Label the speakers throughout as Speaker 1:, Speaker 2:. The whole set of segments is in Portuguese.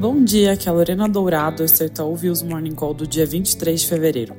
Speaker 1: Bom dia, aqui é a Lorena Dourado, esse é o Views Morning Call do dia 23 de fevereiro.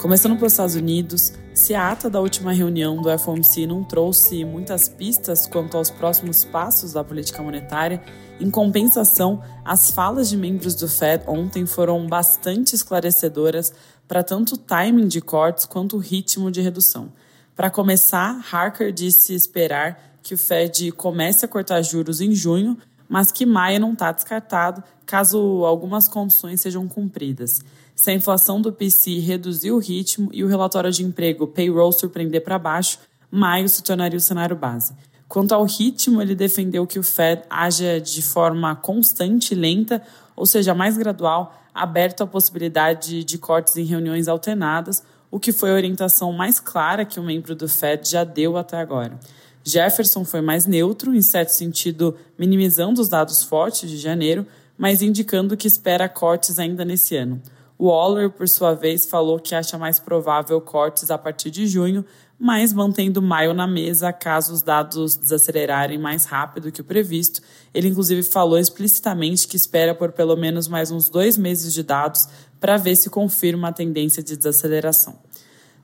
Speaker 1: Começando pelos Estados Unidos, se a ata da última reunião do FOMC não trouxe muitas pistas quanto aos próximos passos da política monetária, em compensação, as falas de membros do Fed ontem foram bastante esclarecedoras para tanto o timing de cortes quanto o ritmo de redução. Para começar, Harker disse esperar que o Fed comece a cortar juros em junho, mas que maio não está descartado caso algumas condições sejam cumpridas. Se a inflação do PC reduzir o ritmo e o relatório de emprego payroll surpreender para baixo, maio se tornaria o cenário base. Quanto ao ritmo, ele defendeu que o Fed haja de forma constante e lenta, ou seja, mais gradual, aberto à possibilidade de cortes em reuniões alternadas, o que foi a orientação mais clara que o membro do Fed já deu até agora. Jefferson foi mais neutro, em certo sentido, minimizando os dados fortes de janeiro, mas indicando que espera cortes ainda nesse ano. Waller, por sua vez, falou que acha mais provável cortes a partir de junho, mas mantendo maio na mesa caso os dados desacelerarem mais rápido que o previsto. Ele, inclusive, falou explicitamente que espera por pelo menos mais uns dois meses de dados para ver se confirma a tendência de desaceleração.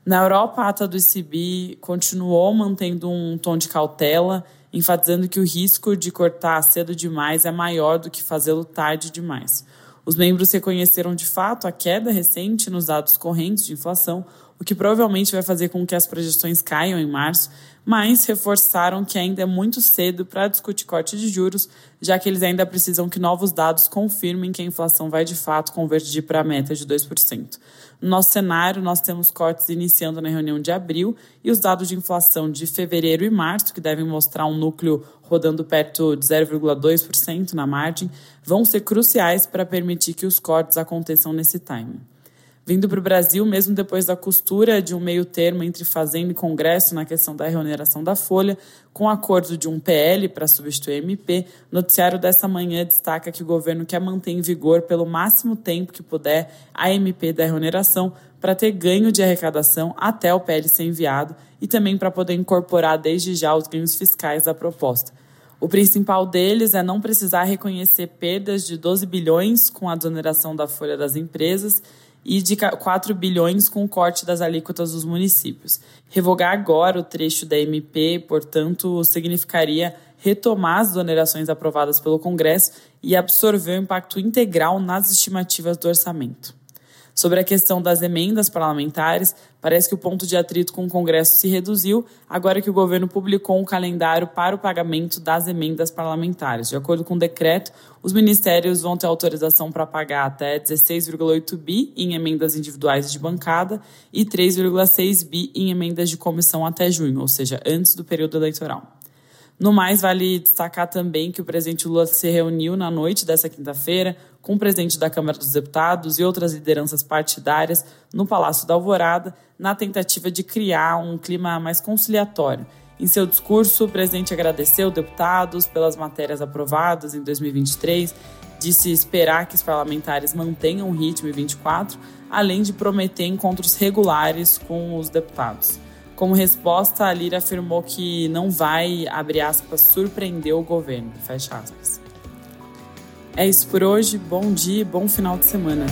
Speaker 1: Na Europa, a ata do ECB continuou mantendo um tom de cautela, enfatizando que o risco de cortar cedo demais é maior do que fazê-lo tarde demais. Os membros reconheceram de fato a queda recente nos dados correntes de inflação, o que provavelmente vai fazer com que as projeções caiam em março, mas reforçaram que ainda é muito cedo para discutir corte de juros, já que eles ainda precisam que novos dados confirmem que a inflação vai de fato convergir para a meta de 2%. No nosso cenário, nós temos cortes iniciando na reunião de abril e os dados de inflação de fevereiro e março, que devem mostrar um núcleo rodando perto de 0,2% na margem, vão ser cruciais para permitir que os cortes aconteçam nesse timing. Vindo para o Brasil, mesmo depois da costura de um meio termo entre Fazenda e Congresso na questão da remuneração da Folha, com acordo de um PL para substituir MP, noticiário dessa manhã destaca que o governo quer manter em vigor pelo máximo tempo que puder a MP da remuneração para ter ganho de arrecadação até o PL ser enviado e também para poder incorporar desde já os ganhos fiscais da proposta. O principal deles é não precisar reconhecer perdas de 12 bilhões com a desoneração da folha das empresas e de 4 bilhões com o corte das alíquotas dos municípios. Revogar agora o trecho da MP, portanto, significaria retomar as desonerações aprovadas pelo Congresso e absorver o impacto integral nas estimativas do orçamento. Sobre a questão das emendas parlamentares, parece que o ponto de atrito com o Congresso se reduziu agora que o governo publicou um calendário para o pagamento das emendas parlamentares. De acordo com o decreto, os ministérios vão ter autorização para pagar até 16,8 bi em emendas individuais de bancada e 3,6 bi em emendas de comissão até junho, ou seja, antes do período eleitoral. No mais, vale destacar também que o presidente Lula se reuniu na noite dessa quinta-feira com o presidente da Câmara dos Deputados e outras lideranças partidárias no Palácio da Alvorada, na tentativa de criar um clima mais conciliatório. Em seu discurso, o presidente agradeceu deputados pelas matérias aprovadas em 2023, disse esperar que os parlamentares mantenham o ritmo em 24, além de prometer encontros regulares com os deputados. Como resposta, a Lira afirmou que não vai, abre aspas, surpreender o governo, fecha aspas. É isso por hoje, bom dia bom final de semana.